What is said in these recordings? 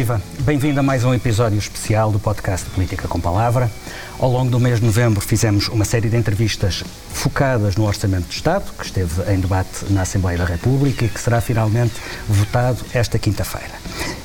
Viva! Bem-vindo a mais um episódio especial do podcast Política com Palavra. Ao longo do mês de novembro fizemos uma série de entrevistas focadas no Orçamento de Estado, que esteve em debate na Assembleia da República e que será finalmente votado esta quinta-feira.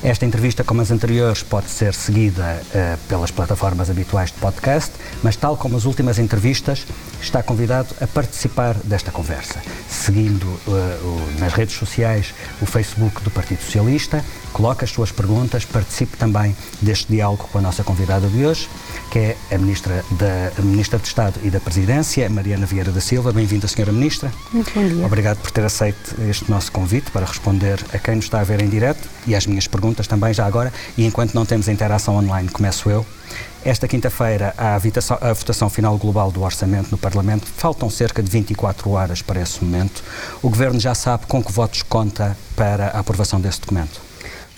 Esta entrevista, como as anteriores, pode ser seguida uh, pelas plataformas habituais de podcast, mas tal como as últimas entrevistas, está convidado a participar desta conversa, seguindo uh, o, nas redes sociais o Facebook do Partido Socialista, coloque as suas perguntas, participe também deste diálogo com a nossa convidada de hoje, que é a Ministra da Ministra de Estado e da Presidência, Mariana Vieira da Silva. Bem-vinda, Senhora Ministra. Muito bom dia. Obrigado por ter aceito este nosso convite para responder a quem nos está a ver em direto e às minhas perguntas também já agora. E enquanto não temos interação online, começo eu. Esta quinta-feira há a votação, a votação final global do orçamento no Parlamento. Faltam cerca de 24 horas para esse momento. O Governo já sabe com que votos conta para a aprovação desse documento?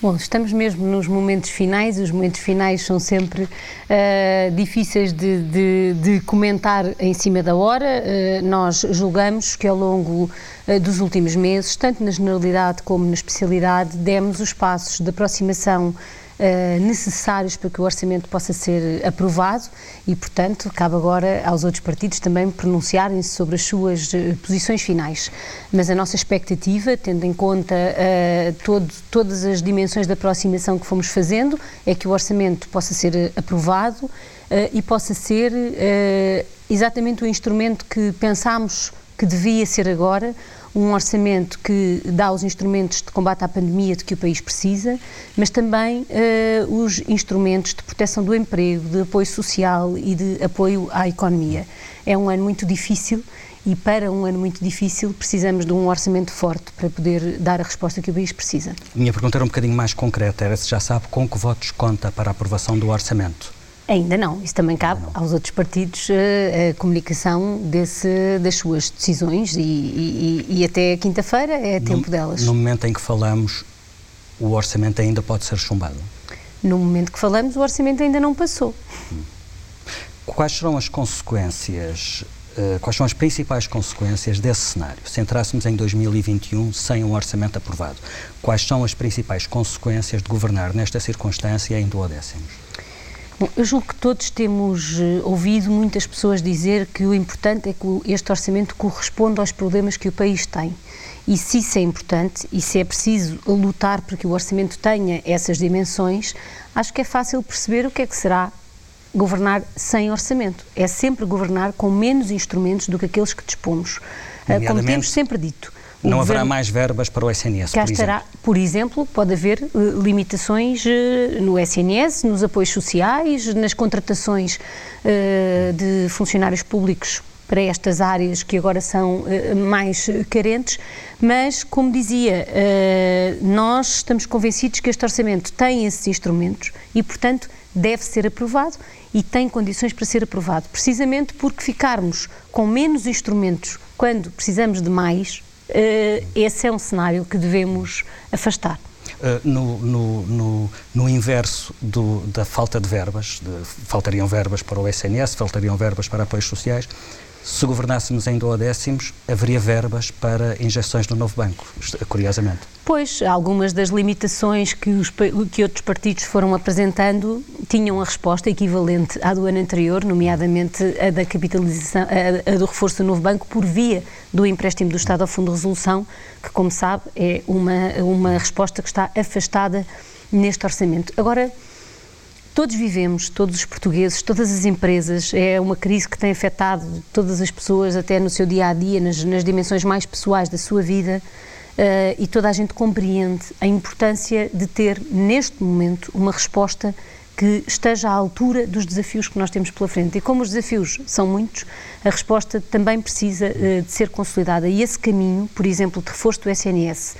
Bom, estamos mesmo nos momentos finais, os momentos finais são sempre uh, difíceis de, de, de, comentar em cima da hora. Uh, nós julgamos que ao longo uh, dos últimos meses, tanto na generalidade como na especialidade, demos os passos de aproximação uh, necessários para que o orçamento possa ser aprovado e, portanto, cabe agora aos outros partidos também pronunciarem-se sobre as suas uh, posições finais. Mas a nossa expectativa, tendo em conta uh, todo, todas as dimensões da aproximação que fomos fazendo, é que o orçamento possa ser aprovado e possa ser exatamente o instrumento que pensámos que devia ser agora um orçamento que dá os instrumentos de combate à pandemia de que o país precisa, mas também uh, os instrumentos de proteção do emprego, de apoio social e de apoio à economia. É um ano muito difícil e para um ano muito difícil precisamos de um orçamento forte para poder dar a resposta que o país precisa. Minha pergunta era um bocadinho mais concreta, era se já sabe com que votos conta para a aprovação do orçamento. Ainda não. Isso também cabe aos outros partidos eh, a comunicação desse, das suas decisões e, e, e até quinta-feira é tempo no, delas. No momento em que falamos, o orçamento ainda pode ser chumbado? No momento que falamos, o orçamento ainda não passou. Quais serão as consequências, uh, quais são as principais consequências desse cenário? Se entrássemos em 2021 sem um orçamento aprovado, quais são as principais consequências de governar nesta circunstância em duodécimos? Bom, eu julgo que todos temos uh, ouvido muitas pessoas dizer que o importante é que este orçamento corresponda aos problemas que o país tem. E se isso é importante e se é preciso lutar para que o orçamento tenha essas dimensões, acho que é fácil perceber o que é que será governar sem orçamento. É sempre governar com menos instrumentos do que aqueles que dispomos. Uh, como temos sempre dito. Não haverá mais verbas para o SNS, cá por estará, exemplo? Por exemplo, pode haver uh, limitações uh, no SNS, nos apoios sociais, nas contratações uh, de funcionários públicos para estas áreas que agora são mais carentes, mas, como dizia, nós estamos convencidos que este orçamento tem esses instrumentos e, portanto, deve ser aprovado e tem condições para ser aprovado, precisamente porque ficarmos com menos instrumentos quando precisamos de mais, esse é um cenário que devemos afastar. Uh, no, no, no, no, inverso do, da falta de verbas, de, faltariam verbas para o SNS, faltariam verbas para apoios sociais, se governássemos em duodécimos, haveria verbas para injeções no novo banco, curiosamente. Pois, algumas das limitações que, os, que outros partidos foram apresentando tinham a resposta equivalente à do ano anterior, nomeadamente a da capitalização, a, a do reforço do novo banco por via do empréstimo do Estado ao Fundo de Resolução, que, como sabe, é uma, uma resposta que está afastada neste orçamento. Agora, todos vivemos, todos os portugueses, todas as empresas, é uma crise que tem afetado todas as pessoas, até no seu dia a dia, nas, nas dimensões mais pessoais da sua vida. Uh, e toda a gente compreende a importância de ter, neste momento, uma resposta que esteja à altura dos desafios que nós temos pela frente. E como os desafios são muitos, a resposta também precisa uh, de ser consolidada. E esse caminho, por exemplo, de reforço do SNS,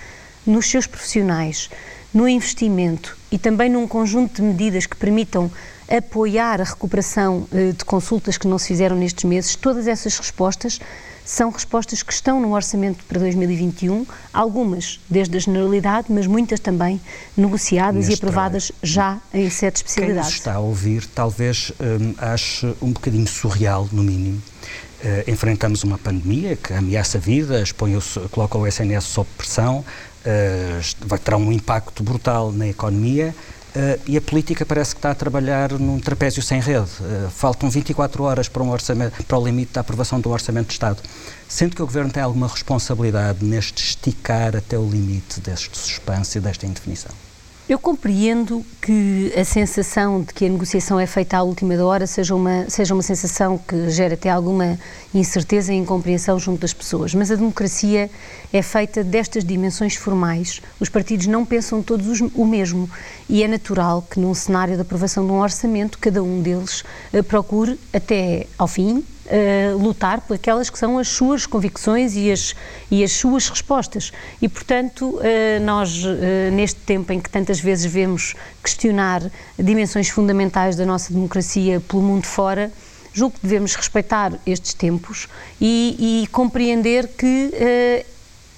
nos seus profissionais, no investimento e também num conjunto de medidas que permitam apoiar a recuperação uh, de consultas que não se fizeram nestes meses, todas essas respostas são respostas que estão no orçamento para 2021, algumas desde a generalidade, mas muitas também negociadas Neste e aprovadas trabalho. já em sete especialidades. Quem está a ouvir talvez um, ache um bocadinho surreal, no mínimo, Uh, enfrentamos uma pandemia que ameaça vidas, põe o, coloca o SNS sob pressão, terá um impacto brutal na economia Uh, e a política parece que está a trabalhar num trapézio sem rede. Uh, faltam 24 horas para, um para o limite da aprovação do Orçamento de Estado. Sendo que o Governo tem alguma responsabilidade neste esticar até o limite deste suspense e desta indefinição? Eu compreendo que a sensação de que a negociação é feita à última hora seja uma, seja uma sensação que gera até alguma incerteza e incompreensão junto das pessoas, mas a democracia é feita destas dimensões formais. Os partidos não pensam todos os, o mesmo e é natural que num cenário de aprovação de um orçamento cada um deles uh, procure até ao fim uh, lutar por aquelas que são as suas convicções e as, e as suas respostas. E, portanto, uh, nós, uh, neste tempo em que tantas vezes vemos questionar dimensões fundamentais da nossa democracia pelo mundo fora, julgo que devemos respeitar estes tempos e, e compreender que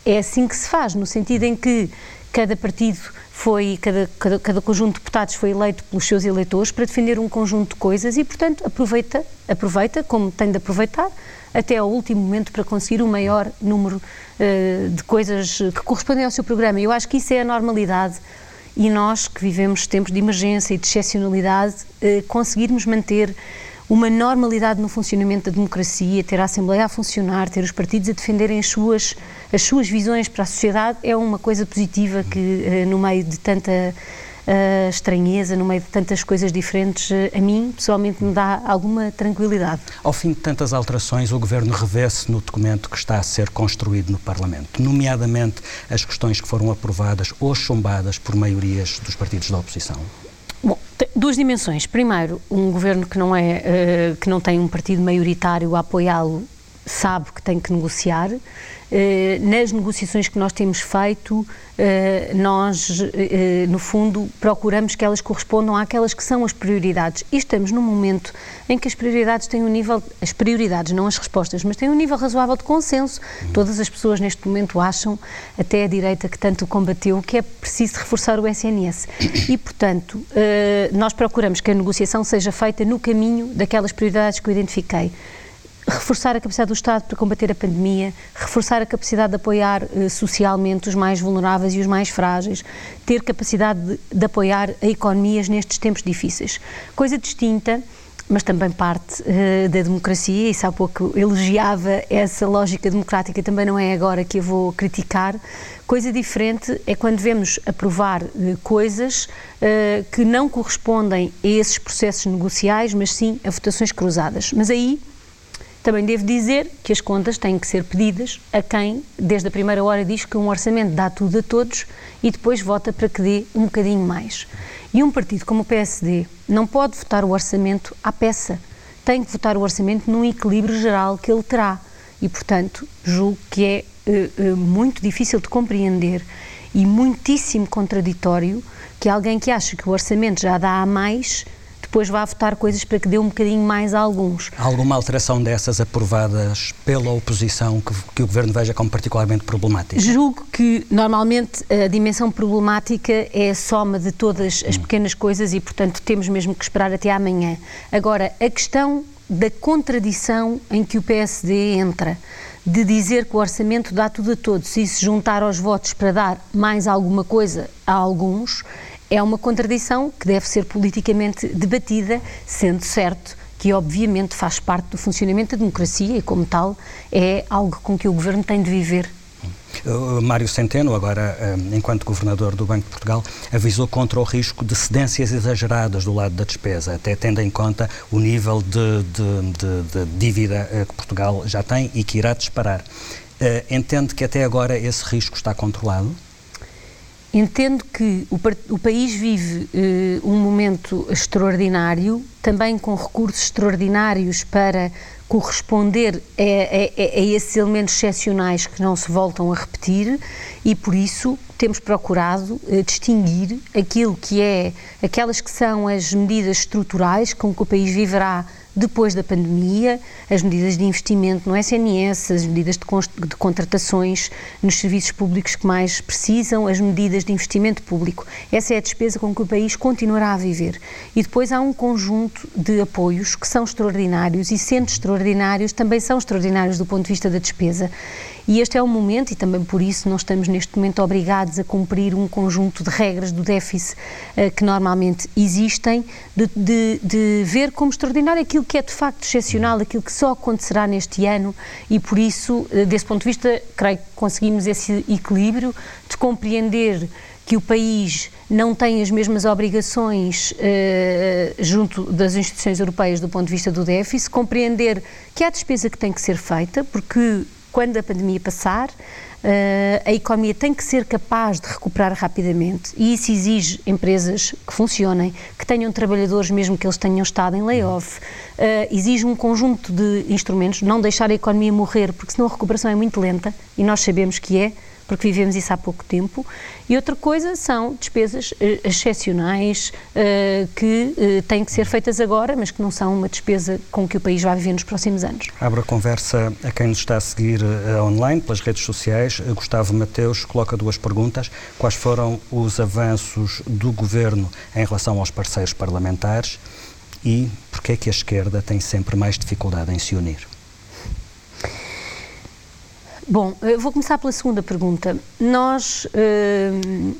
é assim que se faz, no sentido em que cada partido foi, cada, cada, cada, conjunto de deputados foi eleito pelos seus eleitores para defender um conjunto de coisas e, portanto, aproveita, aproveita como tem de aproveitar, até ao último momento para conseguir o maior número uh, de coisas que correspondem ao seu programa. Eu acho que isso é a normalidade e nós, que vivemos tempos de emergência e de excepcionalidade, uh, conseguirmos manter uma normalidade no funcionamento da democracia, ter a Assembleia a funcionar, ter os partidos a defenderem as suas, as suas visões para a sociedade, é uma coisa positiva que, eh, no meio de tanta uh, estranheza, no meio de tantas coisas diferentes, uh, a mim, pessoalmente, me dá alguma tranquilidade. Ao fim de tantas alterações, o Governo revê-se no documento que está a ser construído no Parlamento, nomeadamente as questões que foram aprovadas ou chumbadas por maiorias dos partidos da oposição. Duas dimensões. Primeiro, um governo que não é uh, que não tem um partido maioritário a apoiá-lo sabe que tem que negociar eh, nas negociações que nós temos feito, eh, nós, eh, no fundo, procuramos que elas correspondam àquelas que são as prioridades. E estamos num momento em que as prioridades têm um nível, as prioridades, não as respostas, mas têm um nível razoável de consenso. Todas as pessoas neste momento acham, até a direita que tanto combateu, que é preciso reforçar o SNS. E, portanto, nós procuramos que a negociação seja feita no caminho daquelas prioridades que eu identifiquei reforçar a capacidade do Estado para combater a pandemia, reforçar a capacidade de apoiar eh, socialmente os mais vulneráveis e os mais frágeis, ter capacidade de, de apoiar a economias nestes tempos difíceis. Coisa distinta mas também parte uh, da democracia, e há pouco elogiava essa lógica democrática, também não é agora que eu vou criticar. Coisa diferente é quando vemos aprovar uh, coisas uh, que não correspondem a esses processos negociais, mas sim a votações cruzadas. Mas aí também devo dizer que as contas têm que ser pedidas a quem, desde a primeira hora, diz que um orçamento dá tudo a todos e depois vota para que dê um bocadinho mais. E um partido como o PSD não pode votar o orçamento à peça. Tem que votar o orçamento num equilíbrio geral que ele terá. E, portanto, julgo que é uh, uh, muito difícil de compreender e muitíssimo contraditório que alguém que acha que o orçamento já dá a mais depois vá votar coisas para que dê um bocadinho mais a alguns. Há alguma alteração dessas aprovadas pela oposição que, que o Governo veja como particularmente problemática? Julgo que, normalmente, a dimensão problemática é a soma de todas as hum. pequenas coisas e, portanto, temos mesmo que esperar até amanhã. Agora, a questão da contradição em que o PSD entra, de dizer que o orçamento dá tudo a todos e se juntar aos votos para dar mais alguma coisa a alguns, é uma contradição que deve ser politicamente debatida, sendo certo que obviamente faz parte do funcionamento da democracia e, como tal, é algo com que o Governo tem de viver. Mário Centeno, agora uh, enquanto Governador do Banco de Portugal, avisou contra o risco de cedências exageradas do lado da despesa, até tendo em conta o nível de, de, de, de dívida uh, que Portugal já tem e que irá disparar. Entende que até agora esse risco está controlado? Entendo que o, o país vive uh, um momento extraordinário, também com recursos extraordinários para corresponder a, a, a, esses elementos excepcionais que não se voltam a repetir e por isso temos procurado uh, distinguir aquilo que é aquelas que são as medidas estruturais com que o país viverá depois da pandemia, as medidas de investimento no SNS, as medidas de, de, contratações nos serviços públicos que mais precisam, as medidas de investimento público. Essa é a despesa com que o país continuará a viver. E depois há um conjunto de apoios que são extraordinários e, sendo extraordinários, também são extraordinários do ponto de vista da despesa. E este é o momento, e também por isso nós estamos neste momento obrigados a cumprir um conjunto de regras do déficit uh, que normalmente existem, de, de, de, ver como extraordinário aquilo que é de facto excepcional, aquilo que só acontecerá neste ano, e por isso, uh, desse ponto de vista, creio que conseguimos esse equilíbrio de compreender que o país não tem as mesmas obrigações uh, junto das instituições europeias do ponto de vista do déficit, compreender que há despesa que tem que ser feita, porque quando a pandemia passar, a economia tem que ser capaz de recuperar rapidamente. E isso exige empresas que funcionem, que tenham trabalhadores mesmo que eles tenham estado em layoff, uh, exige um conjunto de instrumentos, não deixar a economia morrer, porque senão a recuperação é muito lenta e nós sabemos que é, porque vivemos isso há pouco tempo, e outra coisa são despesas uh, excepcionais uh, que uh, têm que ser feitas agora, mas que não são uma despesa com que o país vai viver nos próximos anos. Abro a conversa a quem nos está a seguir online, pelas redes sociais. Gustavo Mateus coloca duas perguntas. Quais foram os avanços do Governo em relação aos parceiros parlamentares e porquê é que a esquerda tem sempre mais dificuldade em se unir? Bom, vou começar pela segunda pergunta. Nós uh,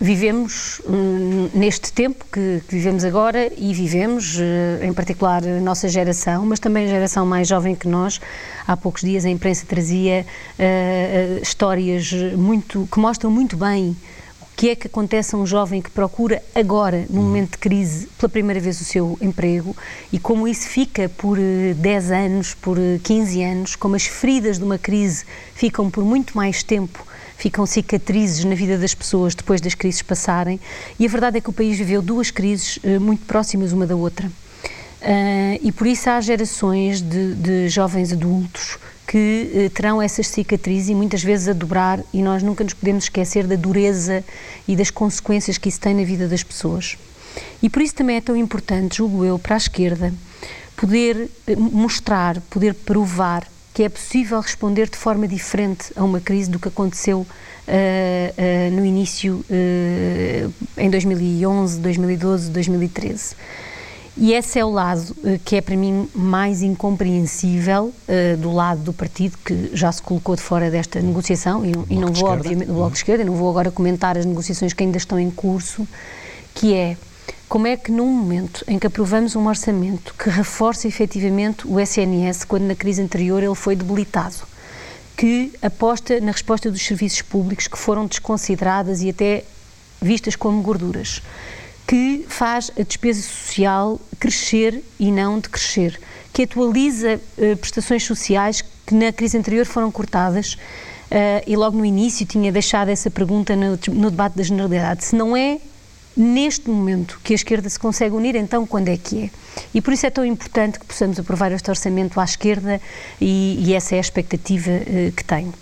vivemos uh, neste tempo que, que, vivemos agora e vivemos, uh, em particular, a nossa geração, mas também a geração mais jovem que nós. Há poucos dias a imprensa trazia histórias muito que mostram muito bem que é que acontece a um jovem que procura agora, num momento de crise, pela primeira vez o seu emprego e como isso fica por 10 eh, anos, por 15 eh, anos, como as feridas de uma crise ficam por muito mais tempo, ficam cicatrizes na vida das pessoas depois das crises passarem. E a verdade é que o país viveu duas crises eh, muito próximas uma da outra. Uh, e por isso há gerações de, de jovens adultos que eh, terão essas cicatrizes e muitas vezes a dobrar, e nós nunca nos podemos esquecer da dureza e das consequências que isso tem na vida das pessoas. E por isso também é tão importante, julgo eu, para a esquerda, poder eh, mostrar, poder provar que é possível responder de forma diferente a uma crise do que aconteceu uh, uh, no início, uh, em 2011, 2012, 2013. E esse é o lado uh, que é para mim mais incompreensível uh, do lado do partido que já se colocou de fora desta negociação. E, e não vou, obviamente, do Bloco de Esquerda, e não vou agora comentar as negociações que ainda estão em curso, que é como é que num momento em que aprovamos um orçamento que reforça efetivamente o SNS, quando na crise anterior ele foi debilitado, que aposta na resposta dos serviços públicos que foram desconsideradas e até vistas como gorduras, que faz a despesa social crescer e não decrescer, que atualiza uh, prestações sociais que na crise anterior foram cortadas. Uh, e logo no início tinha deixado essa pergunta no, no debate da generalidade. Se não é neste momento que a esquerda se consegue unir, então quando é que é? E por isso é tão importante que possamos aprovar este orçamento à esquerda e, e essa é a expectativa uh, que tenho.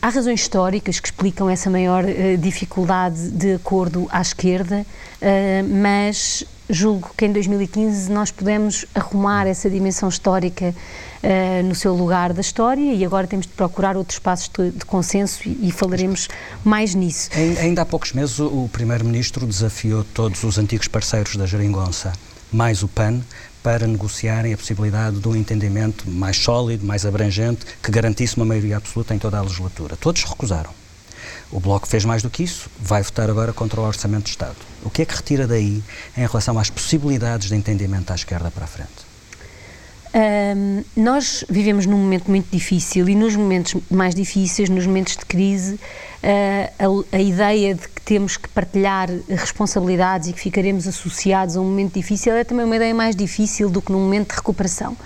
Há razões históricas que explicam essa maior uh, dificuldade de acordo à esquerda, uh, mas julgo que em 2015 nós pudemos arrumar essa dimensão histórica uh, no seu lugar da história e agora temos de procurar outros espaços de, de consenso e, e, falaremos mais nisso. Ainda há poucos meses o Primeiro-Ministro desafiou todos os antigos parceiros da Geringonça, mais o PAN, para negociarem a possibilidade de um entendimento mais sólido, mais abrangente, que garantisse uma maioria absoluta em toda a legislatura. Todos recusaram. O Bloco fez mais do que isso, vai votar agora contra o Orçamento de Estado. O que é que retira daí em relação às possibilidades de entendimento à esquerda para a frente? Um, nós vivemos num momento muito difícil e nos momentos mais difíceis, nos momentos de crise, uh, a, a, ideia de que temos que partilhar responsabilidades e que ficaremos associados a um momento difícil é também uma ideia mais difícil do que num momento de recuperação.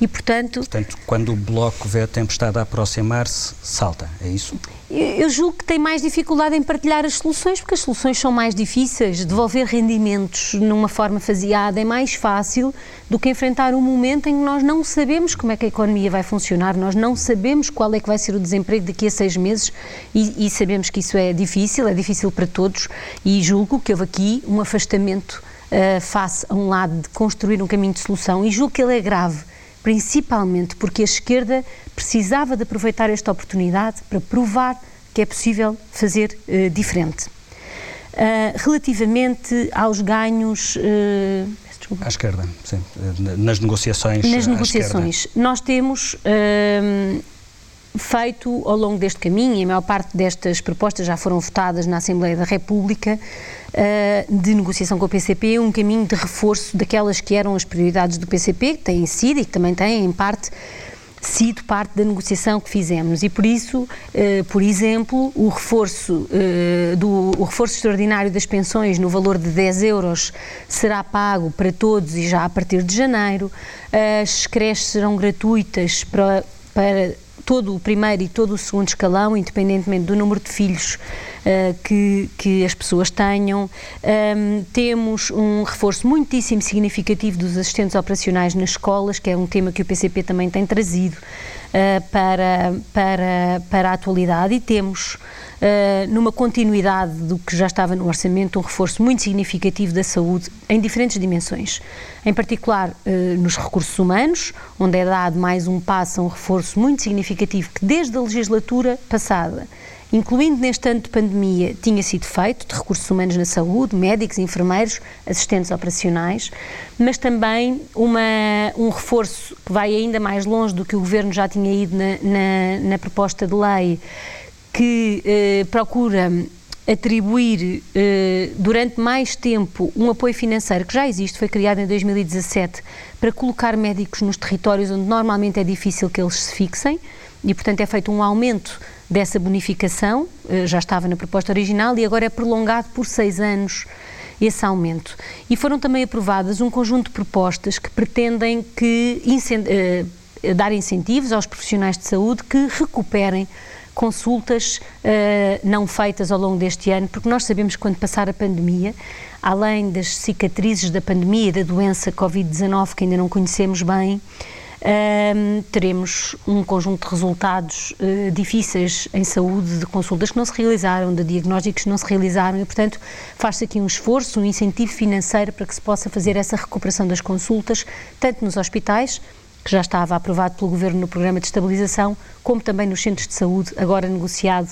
E, portanto... Portanto, quando o Bloco vê a tempestade a aproximar-se, salta, é isso? Eu julgo que tem mais dificuldade em partilhar as soluções, porque as soluções são mais difíceis. Devolver rendimentos numa forma faseada é mais fácil do que enfrentar um momento em que nós não sabemos como é que a economia vai funcionar, nós não sabemos qual é que vai ser o desemprego daqui a seis meses e, e sabemos que isso é difícil, é difícil para todos e julgo que houve aqui um afastamento uh, face a um lado de construir um caminho de solução e julgo que ele é grave principalmente porque a esquerda precisava de aproveitar esta oportunidade para provar que é possível fazer uh, diferente. Uh, relativamente aos ganhos. Uh, à esquerda, sim. Nas negociações. Nas negociações. Nós temos feito ao longo deste caminho, e a maior parte destas propostas já foram votadas na Assembleia da República, uh, de negociação com o PCP, um caminho de reforço daquelas que eram as prioridades do PCP, que têm sido e que também têm, em parte, sido parte da negociação que fizemos. E por isso, eh, por exemplo, o reforço, eh, do, o reforço extraordinário das pensões no valor de 10 euros será pago para todos e já a partir de janeiro, as creches serão gratuitas para, para todo o primeiro e todo o segundo escalão, independentemente do número de filhos uh, que, que as pessoas tenham. Um, temos um reforço muitíssimo significativo dos assistentes operacionais nas escolas, que é um tema que o PCP também tem trazido uh, para, para, para a atualidade, e temos uh, numa continuidade do que já estava no orçamento, um reforço muito significativo da saúde em diferentes dimensões. Em particular, uh, nos recursos humanos, onde é dado mais um passo, um reforço muito significativo que desde a legislatura passada incluindo neste ano de pandemia, tinha sido feito, de recursos humanos na saúde, médicos, enfermeiros, assistentes operacionais, mas também uma, um reforço que vai ainda mais longe do que o Governo já tinha ido na, na, na proposta de lei que eh, procura atribuir eh, durante mais tempo um apoio financeiro que já existe, foi criado em 2017, para colocar médicos nos territórios onde normalmente é difícil que eles se fixem e, portanto, é feito um aumento dessa bonificação, eh, já estava na proposta original e agora é prolongado por seis anos esse aumento. E foram também aprovadas um conjunto de propostas que pretendem que, uh, dar incentivos aos profissionais de saúde que recuperem consultas uh, não feitas ao longo deste ano, porque nós sabemos que quando passar a pandemia, além das cicatrizes da pandemia e da doença Covid-19 que ainda não conhecemos bem, uh, teremos um conjunto de resultados uh, difíceis em saúde, de consultas que não se realizaram, de diagnósticos que não se realizaram e, portanto, faz-se aqui um esforço, um incentivo financeiro para que se possa fazer essa recuperação das consultas, tanto nos hospitais que já estava aprovado pelo Governo no Programa de Estabilização, como também nos centros de saúde, agora negociado,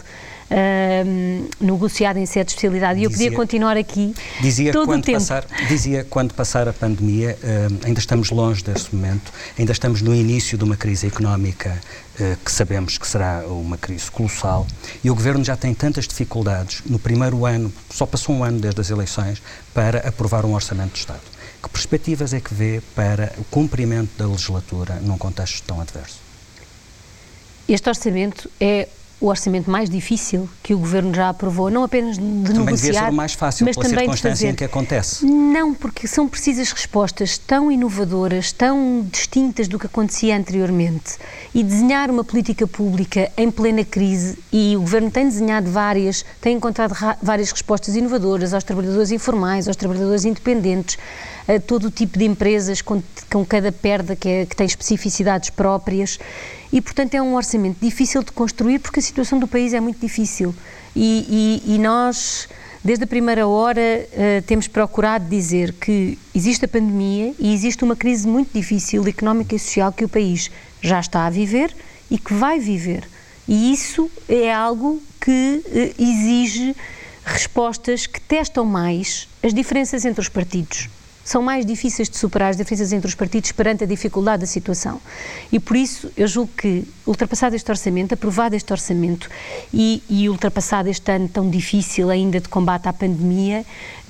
uh, negociado em sede de especialidade. E eu podia continuar aqui dizia todo quando o tempo. Passar, dizia quando passar a pandemia, uh, ainda estamos longe desse momento, ainda estamos no início de uma crise económica uh, que sabemos que será uma crise colossal e o Governo já tem tantas dificuldades no primeiro ano, só passou um ano desde as eleições, para aprovar um orçamento de Estado. Que perspectivas é que vê para o cumprimento da legislatura num contexto tão adverso? Este orçamento é o orçamento mais difícil que o Governo já aprovou, não apenas de também negociar, devia ser o mais fácil mas pela também circunstância de fazer. em que acontece. Não, porque são precisas respostas tão inovadoras, tão distintas do que acontecia anteriormente. E desenhar uma política pública em plena crise, e o Governo tem desenhado várias, tem encontrado várias respostas inovadoras aos trabalhadores informais, aos trabalhadores independentes, a todo o tipo de empresas com, com cada perda que, é, que tem especificidades próprias. E, portanto, é um orçamento difícil de construir porque a situação do país é muito difícil. E, e, e nós, desde a primeira hora, uh, temos procurado dizer que existe a pandemia e existe uma crise muito difícil económica e social que o país já está a viver e que vai viver. E isso é algo que uh, exige respostas que testam mais as diferenças entre os partidos são mais difíceis de superar as diferenças entre os partidos perante a dificuldade da situação. E por isso eu julgo que, ultrapassado este orçamento, aprovado este orçamento e, e ultrapassado este ano tão difícil ainda de combate à pandemia,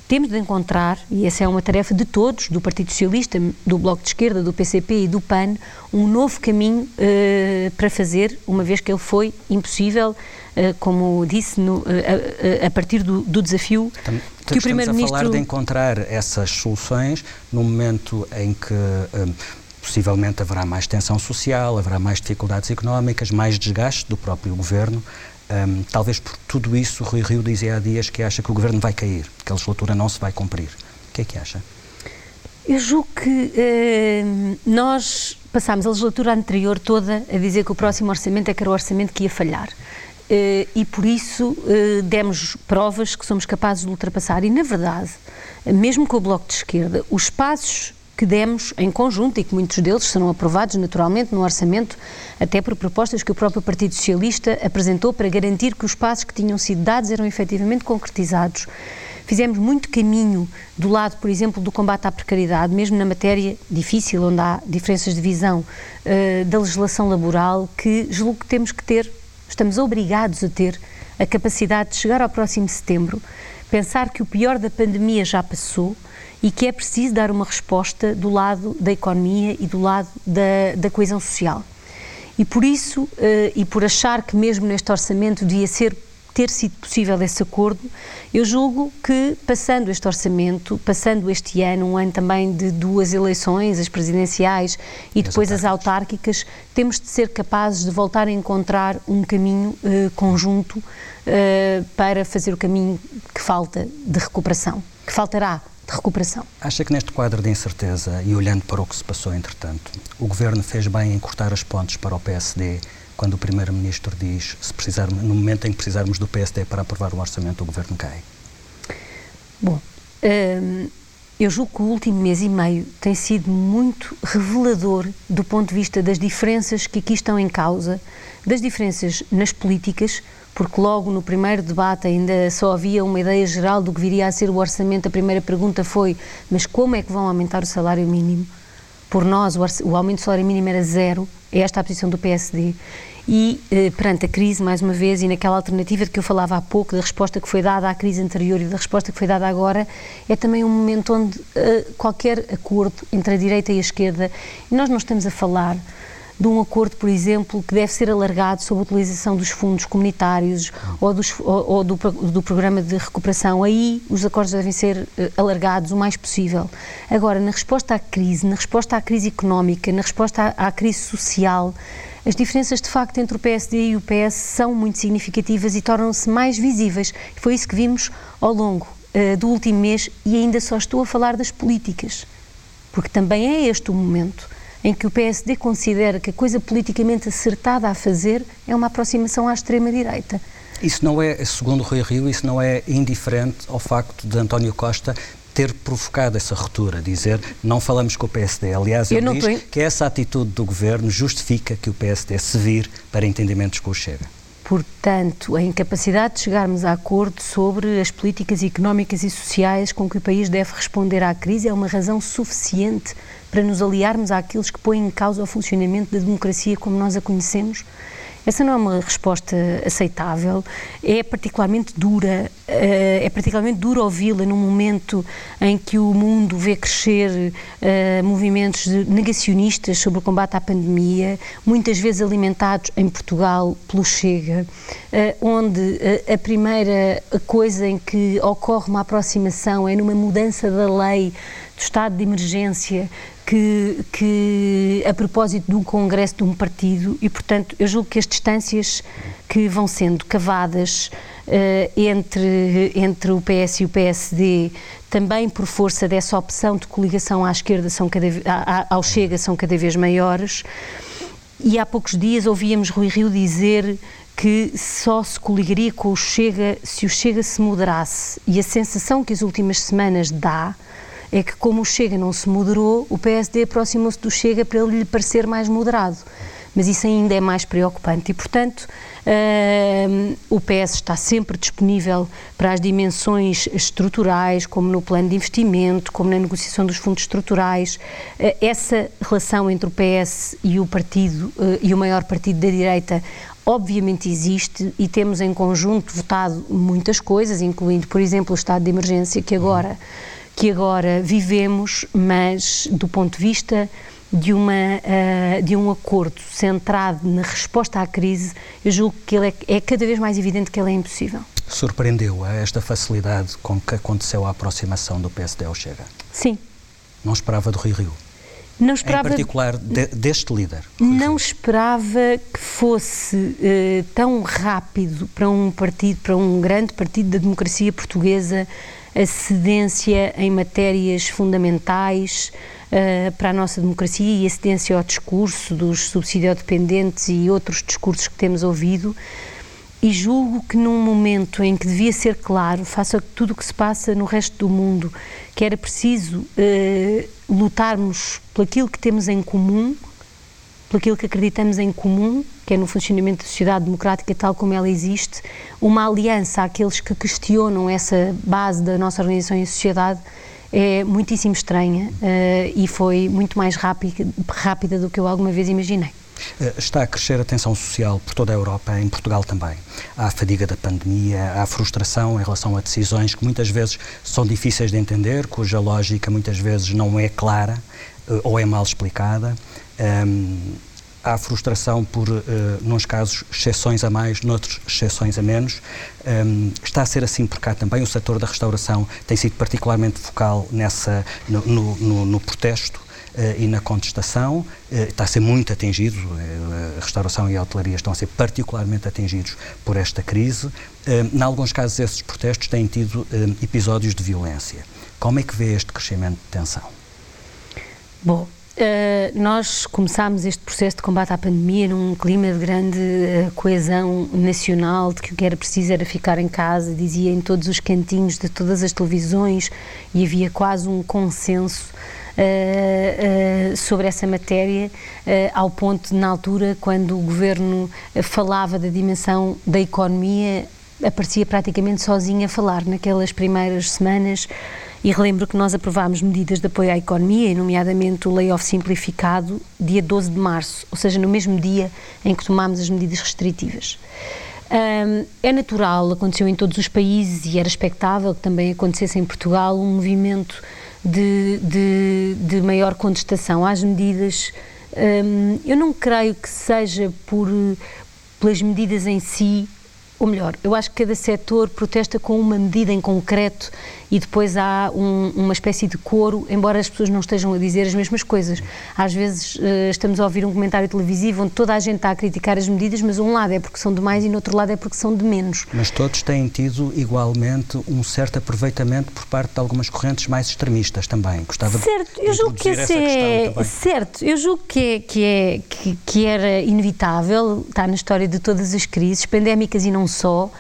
temos de encontrar, e essa é uma tarefa de todos, do Partido Socialista, do Bloco de Esquerda, do PCP e do PAN, um novo caminho uh, para fazer, uma vez que ele foi impossível, como disse, no, uh, a, partir do, do desafio Tam, que o Primeiro-Ministro... a falar de encontrar essas soluções no momento em que possivelmente haverá mais tensão social, haverá mais dificuldades económicas, mais desgaste do próprio governo. Um, talvez por tudo isso, Rui Rio dizia há dias que acha que o governo vai cair, que a legislatura não se vai cumprir. O que é que acha? Eu julgo que uh, nós passámos a legislatura anterior toda a dizer que o próximo orçamento é que era o orçamento que ia falhar. Uh, e por isso uh, demos provas que somos capazes de ultrapassar. E, na verdade, mesmo com o Bloco de Esquerda, os passos que demos em conjunto e que muitos deles serão aprovados naturalmente no orçamento, até por propostas que o próprio Partido Socialista apresentou para garantir que os passos que tinham sido dados eram efetivamente concretizados. Fizemos muito caminho do lado, por exemplo, do combate à precariedade, mesmo na matéria difícil, onde há diferenças de visão uh, da legislação laboral, que julgo que temos que ter, estamos obrigados a ter, a capacidade de chegar ao próximo setembro, pensar que o pior da pandemia já passou e que é preciso dar uma resposta do lado da economia e do lado da, da coesão social. E por isso, uh, e por achar que mesmo neste orçamento devia ser ter sido possível esse acordo, eu julgo que, passando este orçamento, passando este ano, um ano também de duas eleições, as presidenciais e depois as autárquicas, temos de ser capazes de voltar a encontrar um caminho uh, conjunto uh, para fazer o caminho que falta de recuperação, que faltará de recuperação. Acha que neste quadro de incerteza e olhando para o que se passou entretanto, o Governo fez bem em cortar as pontes para o PSD quando o Primeiro-Ministro diz se precisarmos, no momento em que precisarmos do PSD para aprovar o orçamento, o Governo cai? Bom, hum, eu julgo que o último mês e meio tem sido muito revelador do ponto de vista das diferenças que aqui estão em causa, das diferenças nas políticas, porque logo no primeiro debate ainda só havia uma ideia geral do que viria a ser o orçamento. A primeira pergunta foi: mas como é que vão aumentar o salário mínimo? Por nós, o, aumento do salário mínimo era zero, é esta a posição do PSD. E eh, perante a crise, mais uma vez, e naquela alternativa de que eu falava há pouco, da resposta que foi dada à crise anterior e da resposta que foi dada agora, é também um momento onde eh, qualquer acordo entre a direita e a esquerda, e nós não estamos a falar de um acordo, por exemplo, que deve ser alargado sobre a utilização dos fundos comunitários ou, dos, ou, ou do, do, programa de recuperação. Aí os acordos devem ser uh, alargados o mais possível. Agora, na resposta à crise, na resposta à crise económica, na resposta à, à crise social, as diferenças de facto entre o PSD e o PS são muito significativas e tornam-se mais visíveis. Foi isso que vimos ao longo uh, do último mês e ainda só estou a falar das políticas, porque também é este o momento em que o PSD considera que a coisa politicamente acertada a fazer é uma aproximação à extrema-direita. Isso não é, segundo Rui Rio, isso não é indiferente ao facto de António Costa ter provocado essa ruptura, dizer não falamos com o PSD. Aliás, ele diz que essa atitude do governo justifica que o PSD se vire para entendimentos com o Chega. Portanto, a incapacidade de chegarmos a acordo sobre as políticas económicas e sociais com que o país deve responder à crise é uma razão suficiente para nos aliarmos àqueles que põem em causa o funcionamento da democracia como nós a conhecemos? Essa não é uma resposta aceitável, é particularmente dura, eh, é particularmente duro ouvi-la num momento em que o mundo vê crescer uh, movimentos negacionistas sobre o combate à pandemia, muitas vezes alimentados em Portugal pelo Chega, uh, onde a primeira coisa em que ocorre uma aproximação é numa mudança da lei do estado de emergência que, que, a propósito de um congresso de um partido e, portanto, eu julgo que as distâncias que vão sendo cavadas uh, entre, entre o PS e o PSD, também por força dessa opção de coligação à esquerda são cada, ao Chega, são cada vez maiores. E há poucos dias ouvíamos Rui Rio dizer que só se coligaria com o Chega se o Chega se moderasse. E a sensação que as últimas semanas dá é que, como o Chega não se moderou, o PSD aproximou-se do Chega para ele lhe parecer mais moderado. Mas isso ainda é mais preocupante e, portanto, uh, o PS está sempre disponível para as dimensões estruturais, como no plano de investimento, como na negociação dos fundos estruturais. Uh, essa relação entre o PS e o partido uh, e o maior partido da direita obviamente existe e temos em conjunto votado muitas coisas, incluindo, por exemplo, o estado de emergência que agora que agora vivemos, mas do ponto de vista de, uma, uh, de um acordo centrado na resposta à crise, eu julgo que ele é, é cada vez mais evidente que ele é impossível. Surpreendeu a esta facilidade com que aconteceu a aproximação do PSD ao Chega? Sim. Não esperava do Rio Rio? Não esperava, em particular de, deste líder? Não Rio. esperava que fosse uh, tão rápido para um partido, para um grande partido da democracia portuguesa, a cedência em matérias fundamentais uh, para a nossa democracia e a cedência ao discurso dos subsidiodependentes e outros discursos que temos ouvido. E julgo que num momento em que devia ser claro, face a tudo o que se passa no resto do mundo, que era preciso uh, lutarmos por aquilo que temos em comum, por aquilo que acreditamos em comum, que é no funcionamento da sociedade democrática tal como ela existe, uma aliança àqueles que questionam essa base da nossa organização e sociedade é muitíssimo estranha uh, e foi muito mais rápida, rápida do que eu alguma vez imaginei. Eh, está a crescer a tensão social por toda a Europa, em Portugal também. Há a fadiga da pandemia, há a frustração em relação a decisões que muitas vezes são difíceis de entender, cuja lógica muitas vezes não é clara eh, ou é mal explicada. Um, há a frustração por, uh, nos casos, exceções a mais, noutros, exceções a menos. Um, está a ser assim por cá também. O setor da restauração tem sido particularmente focal nessa, no, no, no, no protesto uh, e na contestação, uh, está a ser muito atingido, a restauração e a hotelaria estão a ser particularmente atingidos por esta crise. em alguns casos, esses protestos têm tido episódios de violência. Como é que vê este crescimento de tensão? Bom, Uh, nós começámos este processo de combate à pandemia num clima de grande uh, coesão nacional, de que o que era preciso era ficar em casa, dizia em todos os cantinhos de todas as televisões, e havia quase um consenso Uh, uh, sobre essa matéria, uh, ao ponto de, na altura, quando o governo falava da dimensão da economia, aparecia praticamente sozinho a falar naquelas primeiras semanas. E relembro que nós aprovámos medidas de apoio à economia, nomeadamente o layoff simplificado, dia 12 de março, ou seja, no mesmo dia em que tomámos as medidas restritivas. Um, é natural, aconteceu em todos os países e era expectável que também acontecesse em Portugal um movimento de, de, de maior contestação às medidas. Um, eu não creio que seja por, pelas medidas em si, ou melhor, eu acho que cada setor protesta com uma medida em concreto e depois há um, uma espécie de coro, embora as pessoas não estejam a dizer as mesmas coisas. Às vezes uh, estamos a ouvir um comentário televisivo onde toda a gente está a criticar as medidas, mas um lado é porque são de mais e no outro lado é porque são de menos. Mas todos têm tido igualmente um certo aproveitamento por parte de algumas correntes mais extremistas também. Gostava certo, de eu julgo que esse é certo. Eu julgo que é, que é que, que era inevitável, está na história de todas as crises pandémicas e não só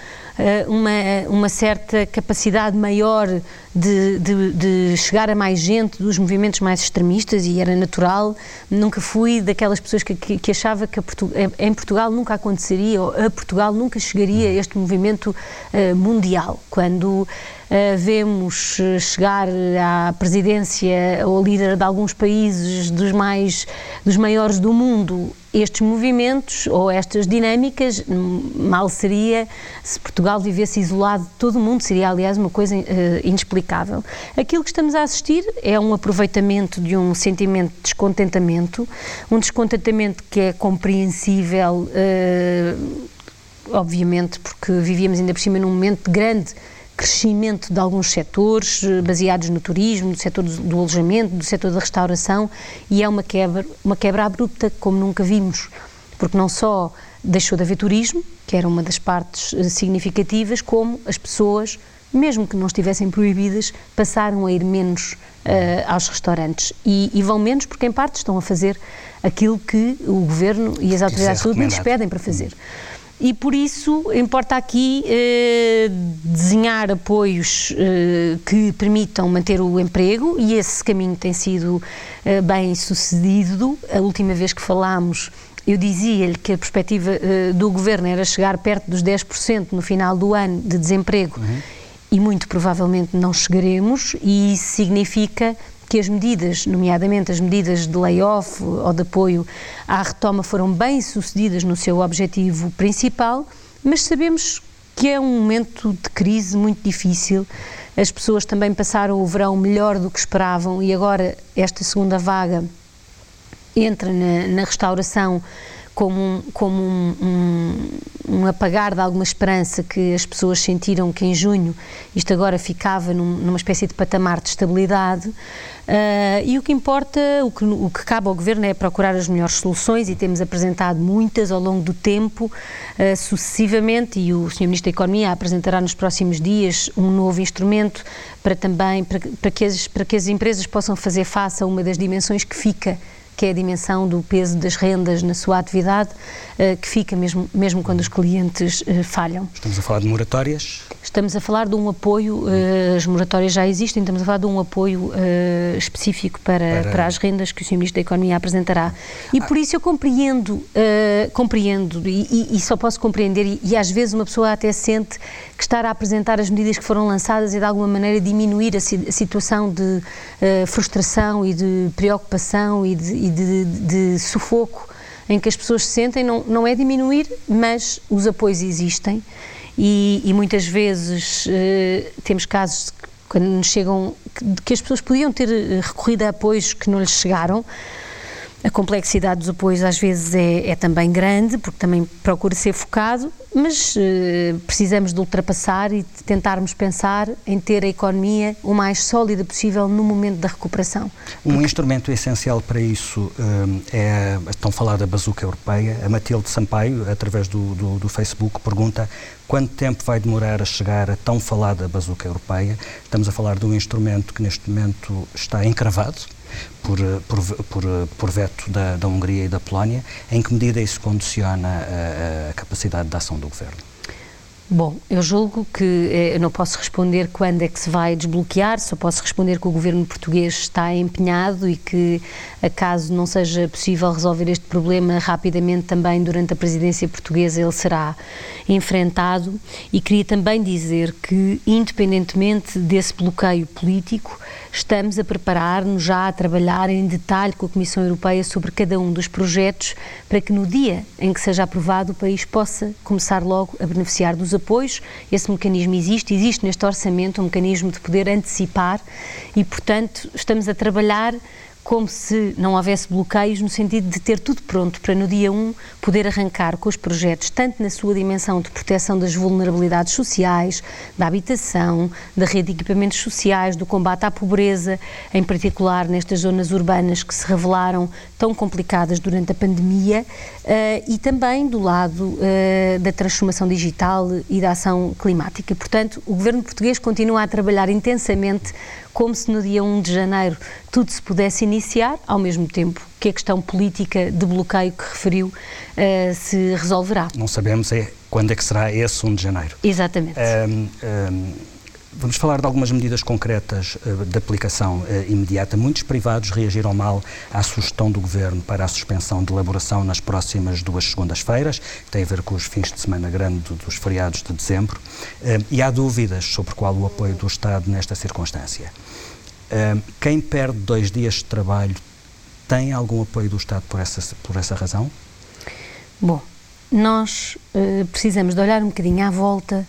uma, uma certa capacidade maior de, de, de, chegar a mais gente dos movimentos mais extremistas e era natural. Nunca fui daquelas pessoas que, que, que achava que Portu em Portugal nunca aconteceria ou a Portugal nunca chegaria este movimento uh, mundial. Quando Uh, vemos chegar à presidência ou líder de alguns países dos mais dos maiores do mundo estes movimentos ou estas dinâmicas mal seria se Portugal vivesse isolado todo o mundo seria aliás uma coisa uh, inexplicável aquilo que estamos a assistir é um aproveitamento de um sentimento de descontentamento um descontentamento que é compreensível uh, obviamente porque vivíamos ainda por cima num momento de grande crescimento de alguns setores eh, baseados no turismo, no setor do, do alojamento, do setor da restauração e é uma quebra, uma quebra abrupta como nunca vimos, porque não só deixou de haver turismo, que era uma das partes eh, significativas, como as pessoas, mesmo que não estivessem proibidas, passaram a ir menos uh, aos restaurantes e, e, vão menos porque em parte estão a fazer aquilo que o governo e as autoridades de saúde lhes pedem para fazer. Hum e por isso importa aqui eh, desenhar apoios eh, que permitam manter o emprego e esse caminho tem sido eh, bem sucedido. A última vez que falámos, eu dizia-lhe que a perspectiva eh, do governo era chegar perto dos 10% no final do ano de desemprego uhum. E muito provavelmente não chegaremos, e isso significa que as medidas, nomeadamente as medidas de layoff ou de apoio à retoma, foram bem sucedidas no seu objetivo principal, mas sabemos que é um momento de crise muito difícil. As pessoas também passaram o verão melhor do que esperavam e agora esta segunda vaga entra na, na restauração como, um, como um, um, um, apagar de alguma esperança que as pessoas sentiram que em junho isto agora ficava num, numa espécie de patamar de estabilidade. Uh, e o que importa, o que, o que cabe ao Governo é procurar as melhores soluções e temos apresentado muitas ao longo do tempo, uh, sucessivamente, e o Sr. Ministro da Economia apresentará nos próximos dias um novo instrumento para também, para, para, que as, para que as empresas possam fazer face a uma das dimensões que fica que é a dimensão do peso das rendas na sua atividade, eh, que fica mesmo, mesmo quando os clientes eh, falham. Estamos a falar de moratórias? Estamos a falar de um apoio, uh, as moratórias já existem, estamos a falar de um apoio específico para, para... para... as rendas que o Sr. Ministro da Economia apresentará. E por isso eu compreendo, compreendo e, e, só posso compreender, e, e, às vezes uma pessoa até sente que estar a apresentar as medidas que foram lançadas e de alguma maneira diminuir a, a situação de frustração e de preocupação e de, e de, de sufoco em que as pessoas se sentem, não, não é diminuir, mas os apoios existem e, e muitas vezes uh, temos casos quando nos chegam que, que as pessoas podiam ter eh, recorrido a apoios que não lhes chegaram a complexidade dos apoios às vezes é, é também grande, porque também procura ser focado, mas uh, precisamos de ultrapassar e de tentarmos pensar em ter a economia o mais sólida possível no momento da recuperação. Um porque... instrumento essencial para isso um, é a tão falada bazuca europeia. A Matilde Sampaio, através do, do, do Facebook, pergunta quanto tempo vai demorar a chegar a tão falada bazuca europeia. Estamos a falar de um instrumento que neste momento está encravado, por, por, por, por veto da, da, Hungria e da Polónia, em que medida isso condiciona a, a capacidade de ação do Governo? Bom, eu julgo que eh, eu não posso responder quando é que se vai desbloquear, só posso responder que o governo português está empenhado e que, acaso não seja possível resolver este problema rapidamente, também durante a presidência portuguesa ele será enfrentado. E queria também dizer que, independentemente desse bloqueio político, estamos a preparar-nos já a trabalhar em detalhe com a Comissão Europeia sobre cada um dos projetos para que no dia em que seja aprovado o país possa começar logo a beneficiar dos apoios. Esse mecanismo existe, existe neste orçamento um mecanismo de poder antecipar e, portanto, estamos a trabalhar como se não houvesse bloqueios, no sentido de ter tudo pronto para no dia 1 poder arrancar com os projetos, tanto na sua dimensão de proteção das vulnerabilidades sociais, da habitação, da rede de equipamentos sociais, do combate à pobreza, em particular nestas zonas urbanas que se revelaram tão complicadas durante a pandemia, uh, e também do lado uh, da transformação digital e da ação climática. Portanto, o governo português continua a trabalhar intensamente como se no dia 1 de janeiro tudo se pudesse iniciar, ao mesmo tempo que a questão política de bloqueio que referiu uh, se resolverá. Não sabemos é quando é que será esse 1 de janeiro. Exatamente. Um, um, Vamos falar de algumas medidas concretas uh, de aplicação uh, imediata. Muitos privados reagiram mal à sugestão do Governo para a suspensão de elaboração nas próximas duas segundas-feiras, que tem a ver com os fins de semana grande dos feriados de dezembro, uh, e há dúvidas sobre qual o apoio do Estado nesta circunstância. Quem perde dois dias de trabalho tem algum apoio do Estado por essa, por essa razão? Bom, nós precisamos de olhar um bocadinho à volta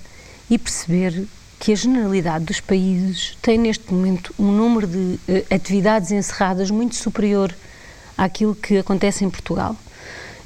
e perceber que a generalidade dos países tem neste momento um número de uh, atividades encerradas muito superior àquilo que acontece em Portugal.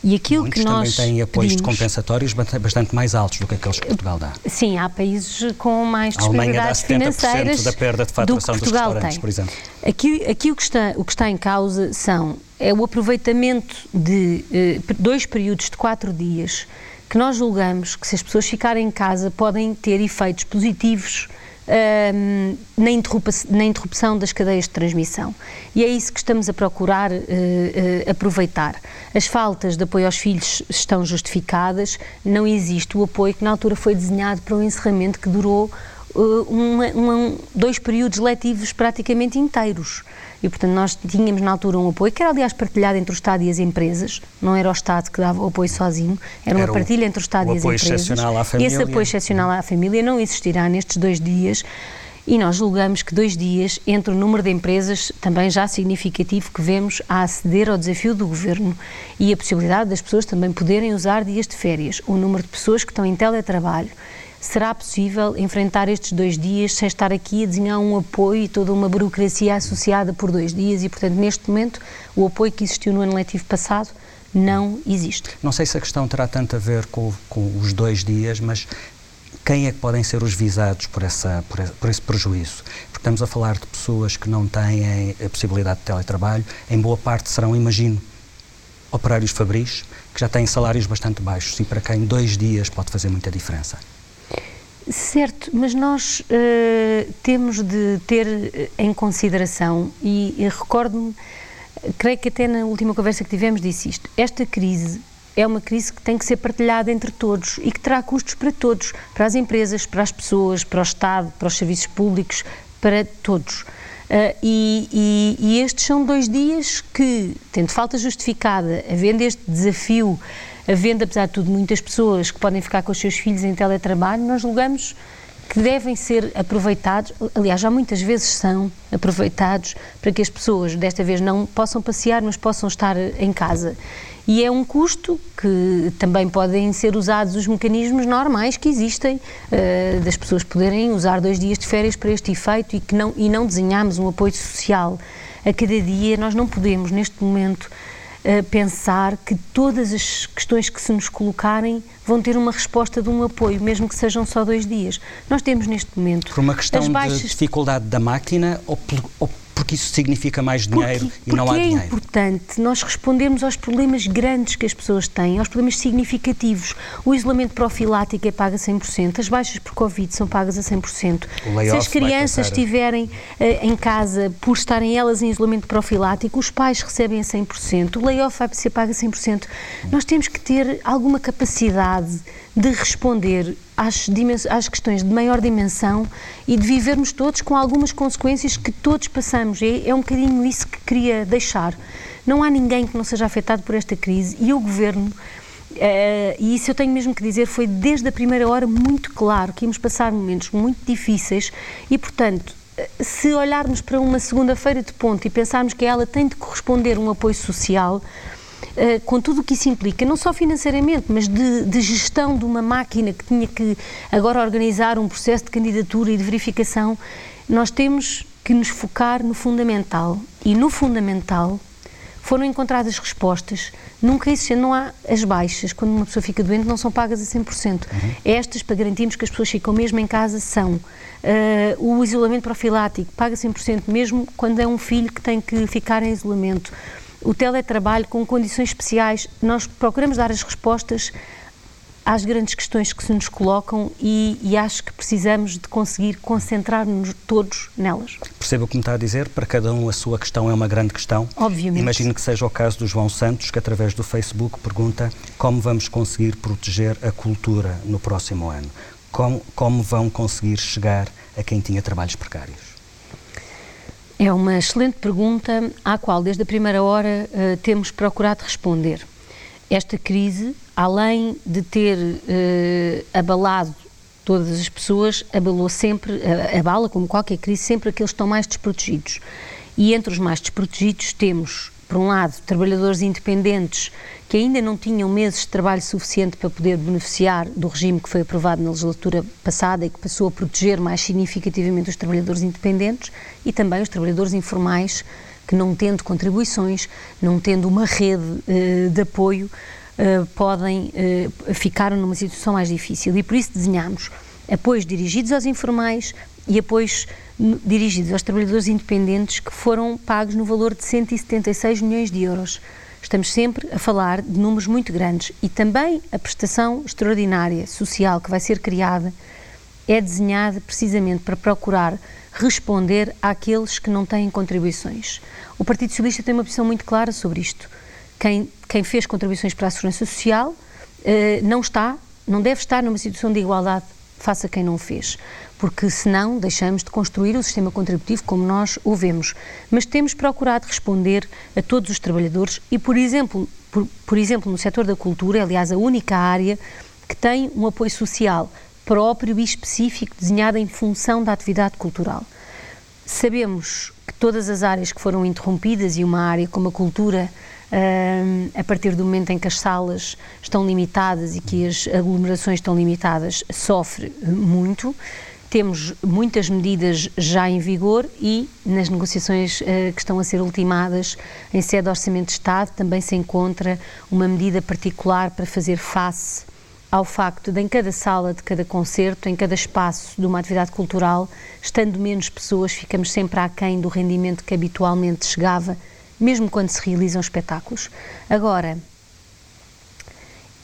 E aquilo Muitos que nós também têm apoios pedimos, compensatórios bastante mais altos do que aqueles que Portugal dá. Sim, há países com mais disponibilidades financeiras da perda de faturação do que Portugal tem. por exemplo. Aqui, aqui o, que está, o que está em causa são é o aproveitamento de eh, dois períodos de quatro dias que nós julgamos que se as pessoas ficarem em casa podem ter efeitos positivos na, interrupção, na, interrupção das cadeias de transmissão. E é isso que estamos a procurar uh, uh, aproveitar. As faltas de apoio aos filhos estão justificadas, não existe o apoio que na altura foi desenhado para um encerramento que durou uh, uma, uma, dois períodos letivos praticamente inteiros. E, portanto, nós tínhamos na altura um apoio, que era, aliás, partilhado entre o Estado e as empresas, não era o Estado que dava o apoio sozinho, era uma era partilha entre o Estado o e as empresas. Excepcional à família. Esse apoio excepcional à família não existirá nestes dois dias. E nós julgamos que dois dias, entre o número de empresas também já significativo que vemos a aceder ao desafio do governo e a possibilidade das pessoas também poderem usar dias de férias, o número de pessoas que estão em teletrabalho será possível enfrentar estes dois dias sem estar aqui a desenhar um apoio e toda uma burocracia associada por dois dias e, portanto, neste momento, o apoio que existiu no ano letivo passado não existe. Não sei se a questão terá tanto a ver com, com os dois dias, mas quem é que podem ser os visados por, essa, por, por esse prejuízo? Porque estamos a falar de pessoas que não têm a possibilidade de teletrabalho, em boa parte serão, imagino, operários fabris, que já têm salários bastante baixos e para quem dois dias pode fazer muita diferença. Certo, mas nós uh, temos de ter eh, em consideração, e, e recordo-me, creio que até na última conversa que tivemos disse isto, esta crise é uma crise que tem que ser partilhada entre todos e que terá custos para todos, para as empresas, para as pessoas, para o Estado, para os serviços públicos, para todos. Uh, e, e, e, estes são dois dias que, tendo falta justificada, havendo este desafio, havendo, apesar de tudo, muitas pessoas que podem ficar com os seus filhos em teletrabalho, nós julgamos que devem ser aproveitados, aliás, já muitas vezes são aproveitados para que as pessoas, desta vez, não possam passear, mas possam estar em casa. E é um custo que também podem ser usados os mecanismos normais que existem, uh, das pessoas poderem usar dois dias de férias para este efeito e, que não, e não desenhamos um apoio social a cada dia. Nós não podemos, neste momento, pensar que todas as questões que se nos colocarem vão ter uma resposta de um apoio, mesmo que sejam só dois dias. Nós temos neste momento. Por uma questão baixas... de dificuldade da máquina ou, ou porque isso significa mais dinheiro porque, e não há é dinheiro. é importante nós respondermos aos problemas grandes que as pessoas têm, aos problemas significativos. O isolamento profilático é pago a 100%, as baixas por Covid são pagas a 100%. Se as crianças estiverem uh, em casa por estarem elas em isolamento profilático, os pais recebem a 100%, o layoff vai ser pago a 100%. Nós temos que ter alguma capacidade de responder às, às, questões de maior dimensão e de vivermos todos com algumas consequências que todos passamos. É, é um bocadinho isso que queria deixar. Não há ninguém que não seja afetado por esta crise e o governo. Uh, e isso eu tenho mesmo que dizer, foi desde a primeira hora muito claro que íamos passar momentos muito difíceis e, portanto, eh, se olharmos para uma segunda-feira de ponto e pensarmos que ela tem de corresponder um apoio social, com tudo o que isso implica, não só financeiramente, mas de, de, gestão de uma máquina que tinha que agora organizar um processo de candidatura e de verificação, nós temos que nos focar no fundamental. E no fundamental foram encontradas respostas. Nunca existe, não há as baixas, quando uma pessoa fica doente, não são pagas a 100%. Uhum. Estas, para garantirmos que as pessoas ficam mesmo em casa, são. Uh, o isolamento profilático paga 100%, mesmo quando é um filho que tem que ficar em isolamento o teletrabalho com condições especiais. Nós procuramos dar as respostas às grandes questões que se nos colocam e, e acho que precisamos de conseguir concentrar-nos todos nelas. Perceba o que me está a dizer, para cada um a sua questão é uma grande questão. Obviamente. Imagino que seja o caso do João Santos, que através do Facebook pergunta como vamos conseguir proteger a cultura no próximo ano. Como, como vão conseguir chegar a quem tinha trabalhos precários? É uma excelente pergunta à qual, desde a primeira hora, uh, temos procurado responder. Esta crise, além de ter uh, abalado todas as pessoas, abalou sempre, uh, abala, como qualquer crise, sempre aqueles que estão mais desprotegidos. E entre os mais desprotegidos temos por um lado, trabalhadores independentes que ainda não tinham meses de trabalho suficiente para poder beneficiar do regime que foi aprovado na legislatura passada e que passou a proteger mais significativamente os trabalhadores independentes e também os trabalhadores informais que, não tendo contribuições, não tendo uma rede uh, de apoio, uh, podem uh, ficar numa situação mais difícil. E por isso desenhamos apoios dirigidos aos informais e apoios dirigidos aos trabalhadores independentes que foram pagos no valor de 176 milhões de euros. Estamos sempre a falar de números muito grandes e também a prestação extraordinária social que vai ser criada é desenhada precisamente para procurar responder àqueles que não têm contribuições. O Partido Socialista tem uma posição muito clara sobre isto. Quem, quem fez contribuições para a Segurança Social eh, não está, não deve estar numa situação de igualdade face a quem não fez porque senão deixamos de construir o sistema contributivo como nós o vemos. Mas temos procurado responder a todos os trabalhadores e, por exemplo, por, por exemplo, no setor da cultura, aliás, a única área que tem um apoio social próprio e específico desenhado em função da atividade cultural. Sabemos que todas as áreas que foram interrompidas e uma área como a cultura, a partir do momento em que as salas estão limitadas e que as aglomerações estão limitadas, sofre muito. Temos muitas medidas já em vigor e nas negociações uh, que estão a ser ultimadas em sede de Orçamento de Estado também se encontra uma medida particular para fazer face ao facto de em cada sala de cada concerto, em cada espaço de uma atividade cultural, estando menos pessoas, ficamos sempre aquém do rendimento que habitualmente chegava, mesmo quando se realizam espetáculos. Agora,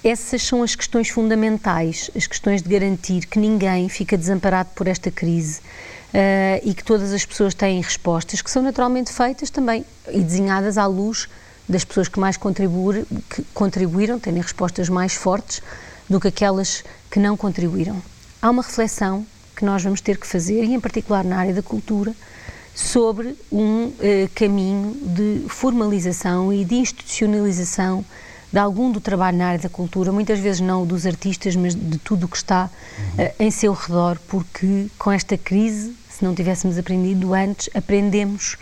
essas são as questões fundamentais, as questões de garantir que ninguém fica desamparado por esta crise uh, e que todas as pessoas têm respostas que são naturalmente feitas também e desenhadas à luz das pessoas que mais que contribuíram terem respostas mais fortes do que aquelas que não contribuíram. Há uma reflexão que nós vamos ter que fazer, e em particular na área da cultura, sobre um eh, caminho de formalização e de institucionalização de algum do trabalho na área da cultura, muitas vezes não dos artistas, mas de tudo o que está uhum. uh, em seu redor, porque com esta crise, se não tivéssemos aprendido antes, aprendemos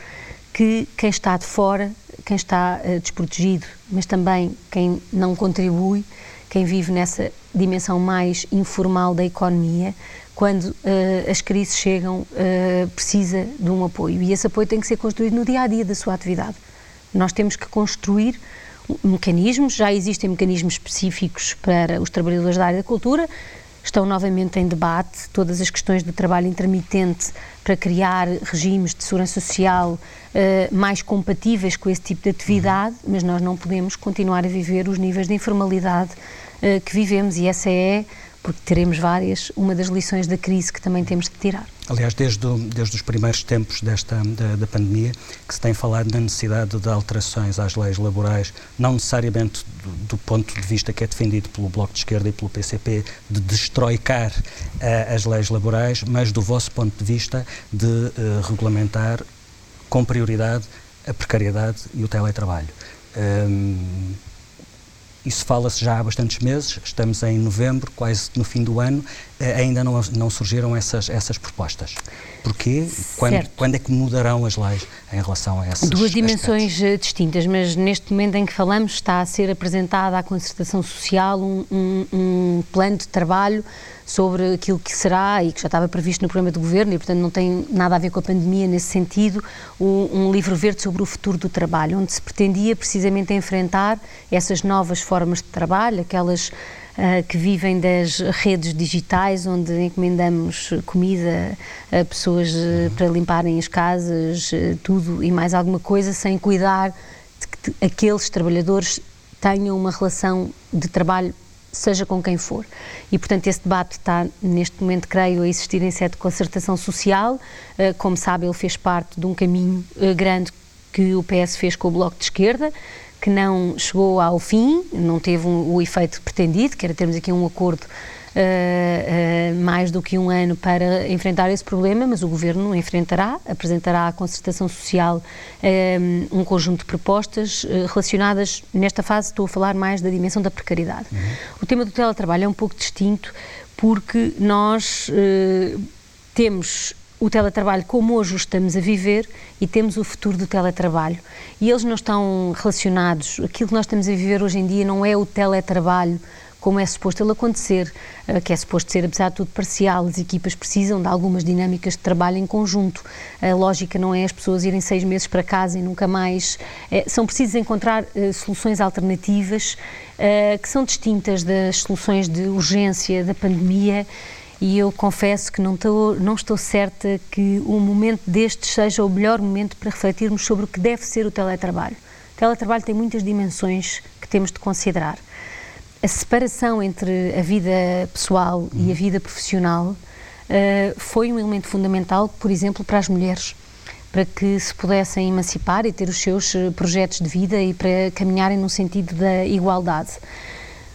que quem está de fora, quem está uh, desprotegido, mas também quem não contribui, quem vive nessa dimensão mais informal da economia, quando uh, as crises chegam, precisa de um apoio. E esse apoio tem que ser construído no dia a dia da sua atividade. Nós temos que construir mecanismos, já existem mecanismos específicos para os trabalhadores da área da cultura, estão novamente em debate todas as questões do trabalho intermitente para criar regimes de segurança social uh, mais compatíveis com esse tipo de atividade, mas nós não podemos continuar a viver os níveis de informalidade uh, que vivemos e essa é porque teremos várias, uma das lições da crise que também temos de tirar. Aliás, desde, desde os primeiros tempos desta, da, da, pandemia, que se tem falado na necessidade de alterações às leis laborais, não necessariamente do, do ponto de vista que é defendido pelo Bloco de Esquerda e pelo PCP, de destroicar uh, as leis laborais, mas do vosso ponto de vista de uh, regulamentar com prioridade a precariedade e o teletrabalho. Um, isso fala-se já há bastantes meses, estamos em novembro, quase no fim do ano, eh, ainda não, não surgiram essas, essas propostas. Porquê? Quando, quando, é que mudarão as leis em relação a essas Duas dimensões aspectos? Eh, distintas, mas neste momento em que falamos está a ser apresentada à concertação social um, um, um plano de trabalho sobre aquilo que será e que já estava previsto no programa do governo e, portanto, não tem nada a ver com a pandemia nesse sentido, um, um livro verde sobre o futuro do trabalho, onde se pretendia precisamente enfrentar essas novas formas de trabalho, aquelas Uh, que vivem das redes digitais, onde encomendamos comida a pessoas uh, para limparem as casas, uh, tudo e mais alguma coisa, sem cuidar de que aqueles trabalhadores tenham uma relação de trabalho seja com quem for. E, portanto, esse debate está, neste momento, creio, a existir em sede de concertação social. Uh, como sabe, ele fez parte de um caminho uh, grande que o PS fez com o Bloco de Esquerda, que não chegou ao fim, não teve um, o efeito pretendido, que era termos aqui um acordo uh, mais do que um ano para enfrentar esse problema, mas o Governo enfrentará, apresentará à concertação social um conjunto de propostas relacionadas, nesta fase estou a falar mais da dimensão da precariedade. Uhum. O tema do teletrabalho é um pouco distinto porque nós temos o teletrabalho como hoje o estamos a viver e temos o futuro do teletrabalho. E eles não estão relacionados. Aquilo que nós estamos a viver hoje em dia não é o teletrabalho como é suposto ele acontecer, eh, que é suposto ser, apesar de tudo, parcial. As equipas precisam de algumas dinâmicas de trabalho em conjunto. A lógica não é as pessoas irem seis meses para casa e nunca mais. É, são precisas encontrar uh, soluções alternativas uh, que são distintas das soluções de urgência da pandemia e eu confesso que não estou, não estou certa que o momento destes seja o melhor momento para refletirmos sobre o que deve ser o teletrabalho. O teletrabalho tem muitas dimensões que temos de considerar a separação entre a vida pessoal uhum. e a vida profissional uh, foi um elemento fundamental, por exemplo, para as mulheres, para que se pudessem emancipar e ter os seus eh, projetos de vida e para caminharem no sentido da igualdade.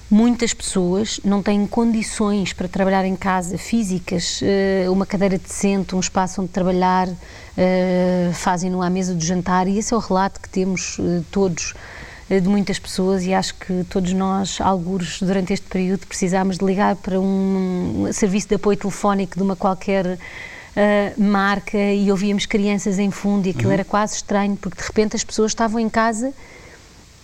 Muitas pessoas não têm condições para trabalhar em casa físicas, uh, uma cadeira decente, um espaço onde trabalhar, uh, fazem-no à mesa do jantar, e esse é o relato que temos todos de muitas pessoas e acho que todos nós, alguns, durante este período, precisámos de ligar para um, serviço de apoio telefónico de uma qualquer uh, marca e ouvíamos crianças em fundo e aquilo uhum. era quase estranho porque de repente as pessoas estavam em casa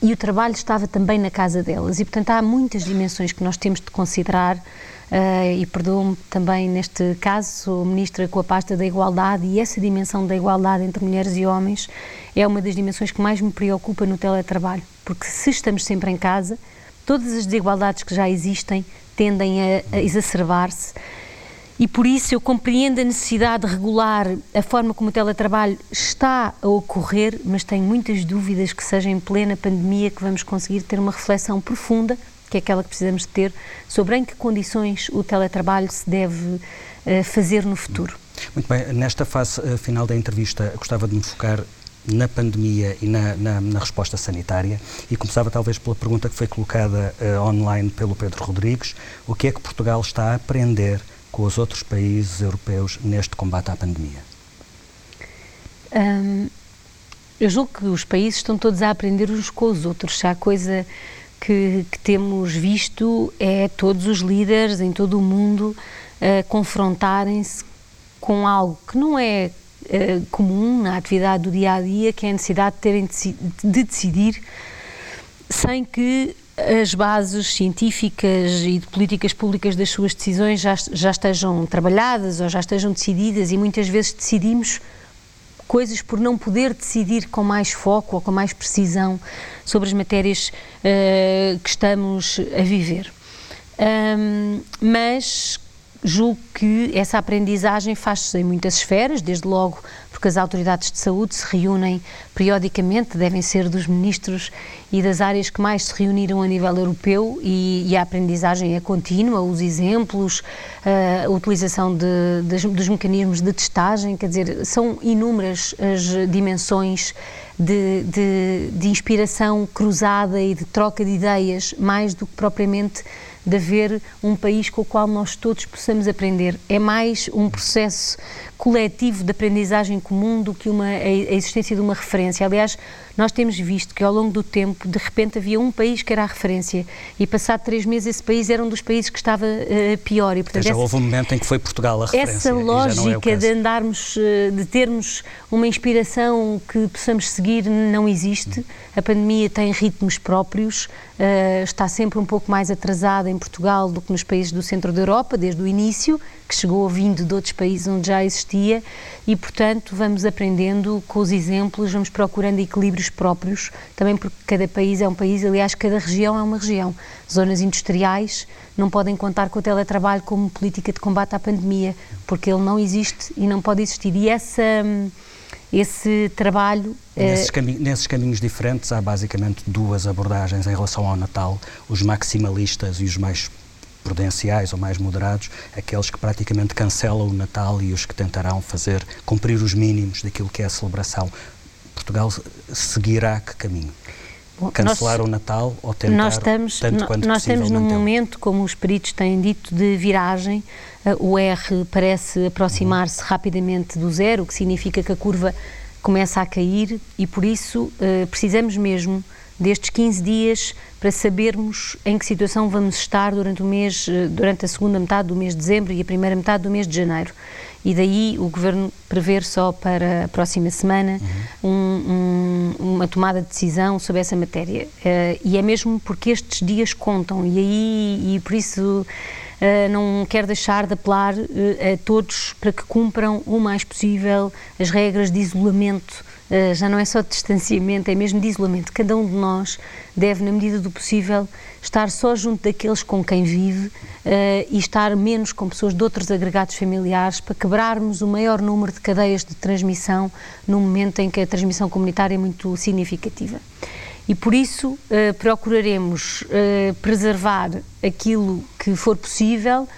e o trabalho estava também na casa delas e portanto há muitas dimensões que nós temos de considerar Uh, e perdoo-me também neste caso, sou ministra com a pasta da igualdade e essa dimensão da igualdade entre mulheres e homens é uma das dimensões que mais me preocupa no teletrabalho, porque se estamos sempre em casa, todas as desigualdades que já existem tendem a, a exacerbar-se e por isso eu compreendo a necessidade de regular a forma como o teletrabalho está a ocorrer, mas tenho muitas dúvidas que seja em plena pandemia que vamos conseguir ter uma reflexão profunda que é aquela que precisamos ter, sobre em que condições o teletrabalho se deve uh, fazer no futuro. Muito bem, nesta fase uh, final da entrevista, gostava de me focar na pandemia e na, na, na, resposta sanitária. E começava talvez pela pergunta que foi colocada uh, online pelo Pedro Rodrigues: o que é que Portugal está a aprender com os outros países europeus neste combate à pandemia? Eu julgo que os países estão todos a aprender uns com os outros. Se há coisa que, que temos visto é todos os líderes em todo o mundo uh, confrontarem-se com algo que não é uh, comum na atividade do dia a dia, que é a necessidade de terem de decidir sem que as bases científicas e de políticas públicas das suas decisões já, já estejam trabalhadas ou já estejam decididas e muitas vezes decidimos coisas por não poder decidir com mais foco ou com mais precisão sobre as matérias uh, que estamos a viver. Um, mas julgo que essa aprendizagem faz-se em muitas esferas, desde logo porque as autoridades de saúde se reúnem periodicamente, devem ser dos ministros e das áreas que mais se reuniram a nível europeu e, e a aprendizagem é contínua, os exemplos, eh, a utilização de, dos mecanismos de testagem, quer dizer, são inúmeras as dimensões de, de, de inspiração cruzada e de troca de ideias, mais do que propriamente de haver um país com o qual nós todos possamos aprender. É mais um processo coletivo de aprendizagem comum do que uma, a existência de uma referência. Aliás, nós temos visto que ao longo do tempo, de repente, havia um país que era a referência e, passado três meses, esse país era um dos países que estava uh, pior. E, portanto, já essa, houve um momento em que foi Portugal a referência. Essa é lógica é de andarmos, uh, de termos uma inspiração que possamos seguir, não existe. A pandemia tem ritmos próprios, uh, está sempre um pouco mais atrasada em Portugal do que nos países do centro da Europa, desde o início, que chegou vindo de outros países onde já existia e, portanto, vamos aprendendo com os exemplos, vamos procurando equilíbrios próprios, também porque cada país é um país, aliás, cada região é uma região. Zonas industriais não podem contar com o teletrabalho como política de combate à pandemia, porque ele não existe e não pode existir. E essa esse trabalho. Nesses, cami nesses, caminhos diferentes há basicamente duas abordagens em relação ao Natal: os maximalistas e os mais prudenciais ou mais moderados, aqueles que praticamente cancelam o Natal e os que tentarão fazer cumprir os mínimos daquilo que é a celebração. Portugal seguirá que caminho? Bom, Cancelar nós, o Natal ou tentar nós estamos, tanto quanto Nós estamos num momento, como os peritos têm dito, de viragem. Uh, o R parece aproximar-se uhum. rapidamente do zero, o que significa que a curva começa a cair e por isso uh, precisamos mesmo destes 15 dias para sabermos em que situação vamos estar durante o mês, eh, durante a segunda metade do mês de dezembro e a primeira metade do mês de janeiro. E daí o Governo prever só para a próxima semana uhum. um, um, uma tomada de decisão sobre essa matéria. Uh, e é mesmo porque estes dias contam e aí, e por isso Uh, não quero deixar de apelar uh, a todos para que cumpram o mais possível as regras de isolamento já não é só de distanciamento, é mesmo de isolamento. Cada um de nós deve, na medida do possível, estar só junto daqueles com quem vive uh, e estar menos com pessoas de outros agregados familiares para quebrarmos o maior número de cadeias de transmissão no momento em que a transmissão comunitária é muito significativa. E por isso uh, procuraremos preservar aquilo que for possível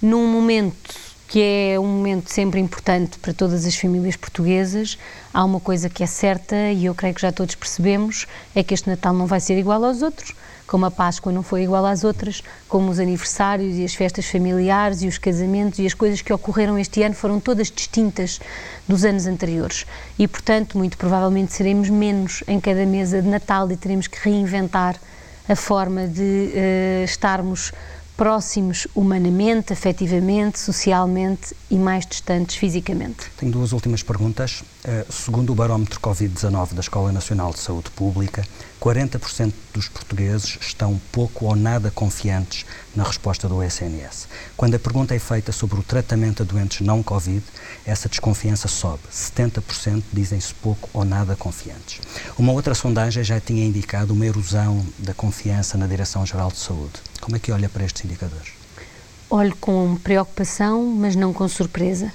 num momento que é um momento sempre importante para todas as famílias portuguesas. Há uma coisa que é certa e eu creio que já todos percebemos, é que este Natal não vai ser igual aos outros, como a Páscoa não foi igual às outras, como os aniversários e as festas familiares e os casamentos e as coisas que ocorreram este ano foram todas distintas dos anos anteriores. E, portanto, muito provavelmente seremos menos em cada mesa de Natal e teremos que reinventar a forma de uh, estarmos próximos humanamente, afetivamente, socialmente e mais distantes fisicamente. Tenho duas últimas perguntas. Uh, segundo o barómetro Covid-19 da Escola Nacional de Saúde Pública, 40% dos portugueses estão pouco ou nada confiantes na resposta do SNS. Quando a pergunta é feita sobre o tratamento a doentes não Covid, essa desconfiança sobe. 70% dizem-se pouco ou nada confiantes. Uma outra sondagem já tinha indicado uma erosão da confiança na Direção-Geral de Saúde. Como é que olha para estes indicadores? Olho com preocupação, mas não com surpresa.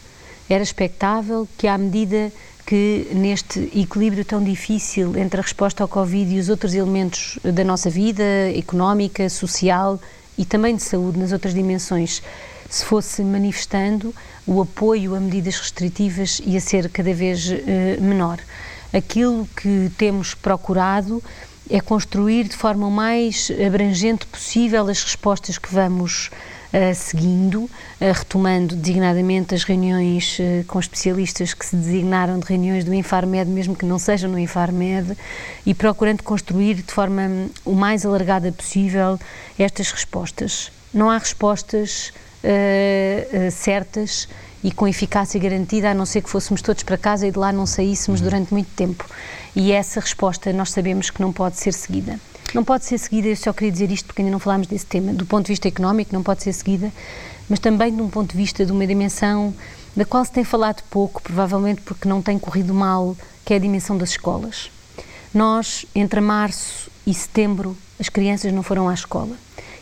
Era expectável que, à medida que neste equilíbrio tão difícil entre a resposta ao Covid e os outros elementos da nossa vida, económica, social e também de saúde nas outras dimensões, se fosse manifestando, o apoio a medidas restritivas ia ser cada vez uh, menor. aquilo que temos procurado é construir de forma o mais abrangente possível as respostas que vamos uh, seguindo, uh, retomando designadamente as reuniões uh, com especialistas que se designaram de reuniões do Infarmed, mesmo que não sejam no Infarmed, e procurando construir de forma um, o mais alargada possível estas respostas. Não há respostas certas e com eficácia garantida, a não ser que fôssemos todos para casa e de lá não saíssemos uhum. durante muito tempo. E essa resposta nós sabemos que não pode ser seguida. Não pode ser seguida, eu só queria dizer isto porque ainda não falámos desse tema, do ponto de vista económico, não pode ser seguida, mas também de um ponto de vista de uma dimensão da qual se tem falado pouco, provavelmente porque não tem corrido mal, que é a dimensão das escolas. Nós, entre março e setembro, as crianças não foram à escola.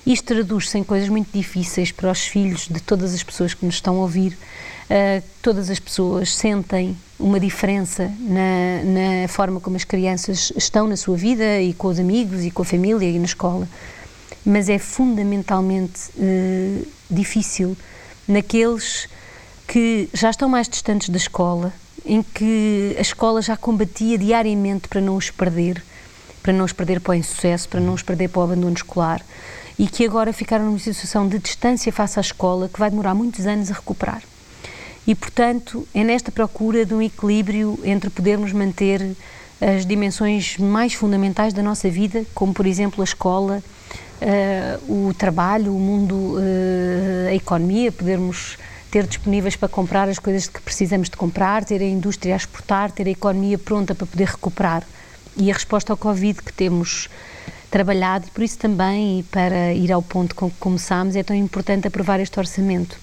Isto traduz-se em coisas muito difíceis para os filhos de todas as pessoas que nos estão a ouvir, Uh, todas as pessoas sentem uma diferença na, na, forma como as crianças estão na sua vida e com os amigos e com a família e na escola, mas é fundamentalmente uh, difícil naqueles que já estão mais distantes da escola, em que a escola já combatia diariamente para não os perder, para não os perder para o insucesso, para não os perder para o abandono escolar, e que agora ficaram numa situação de distância face à escola que vai demorar muitos anos a recuperar. E, portanto, é nesta procura de um equilíbrio entre podermos manter as dimensões mais fundamentais da nossa vida, como, por exemplo, a escola, uh, o trabalho, o mundo, uh, a economia, podermos ter disponíveis para comprar as coisas que precisamos de comprar, ter a indústria a exportar, ter a economia pronta para poder recuperar. E a resposta ao Covid que temos trabalhado, por isso também, e para ir ao ponto com que começámos, é tão importante aprovar este orçamento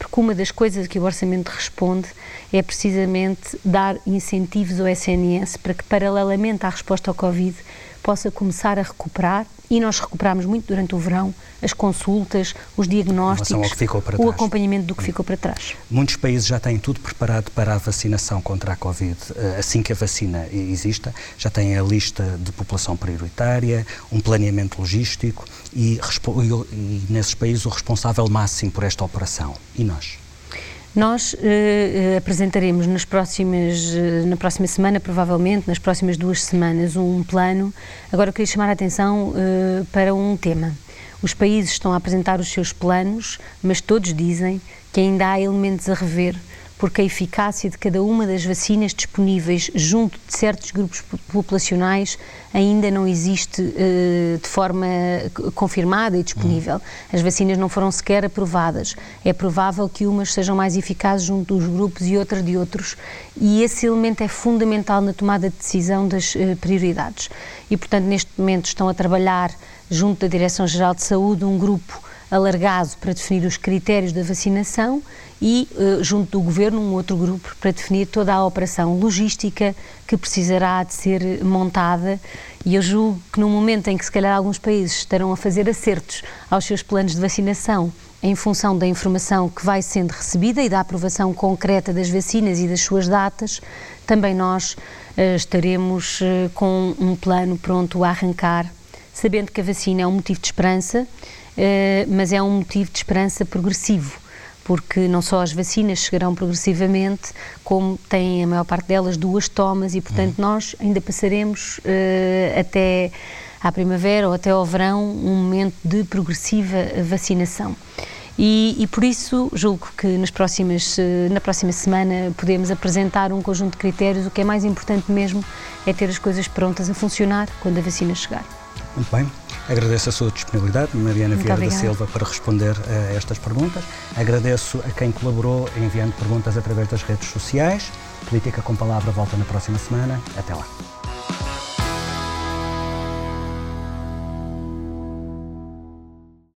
porque uma das coisas que o orçamento responde é precisamente dar incentivos ao SNS para que, paralelamente à resposta ao Covid, possa começar a recuperar e nós recuperamos muito durante o verão as consultas, os diagnósticos, o acompanhamento do que ficou para trás. Muitos países já têm tudo preparado para a vacinação contra a Covid. Eh, assim que a vacina exista, já têm a lista de população prioritária, um planeamento logístico e, e nesses países o responsável máximo por esta operação. E nós? Nós uh, apresentaremos nas próximas, uh, na próxima semana, provavelmente, nas próximas duas semanas, um plano. Agora eu queria chamar a atenção para um tema. Os países estão a apresentar os seus planos, mas todos dizem que ainda há elementos a rever porque a eficácia de cada uma das vacinas disponíveis junto de certos grupos populacionais ainda não existe uh, de forma confirmada e disponível. Uhum. As vacinas não foram sequer aprovadas. É provável que umas sejam mais eficazes junto dos grupos e outras de outros, e esse elemento é fundamental na tomada de decisão das uh, prioridades. E, portanto, neste momento estão a trabalhar junto da Direção-Geral de Saúde um grupo alargado para definir os critérios da vacinação e, uh, junto do Governo, um outro grupo para definir toda a operação logística que precisará de ser montada. E eu julgo que no momento em que, se calhar, alguns países estarão a fazer acertos aos seus planos de vacinação em função da informação que vai sendo recebida e da aprovação concreta das vacinas e das suas datas, também nós uh, estaremos uh, com um plano pronto a arrancar, sabendo que a vacina é um motivo de esperança, mas é um motivo de esperança progressivo porque não só as vacinas chegarão progressivamente, como têm a maior parte delas duas tomas e, portanto, uhum. nós ainda passaremos uh, até à primavera ou até ao verão um momento de progressiva vacinação. E, e, por isso julgo que nas próximas, eh, na próxima semana podemos apresentar um conjunto de critérios. O que é mais importante mesmo é ter as coisas prontas a funcionar quando a vacina chegar. Muito bem. Agradeço a sua disponibilidade, Mariana Muito Vieira obrigada. da Silva, para responder a estas perguntas. Agradeço a quem colaborou enviando perguntas através das redes sociais. Política com Palavra volta na próxima semana. Até lá.